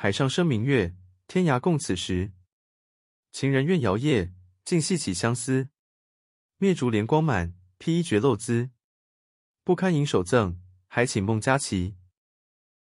海上生明月，天涯共此时。情人怨遥夜，竟系起相思。灭烛怜光满，披衣觉露滋。不堪盈手赠，还请孟佳期。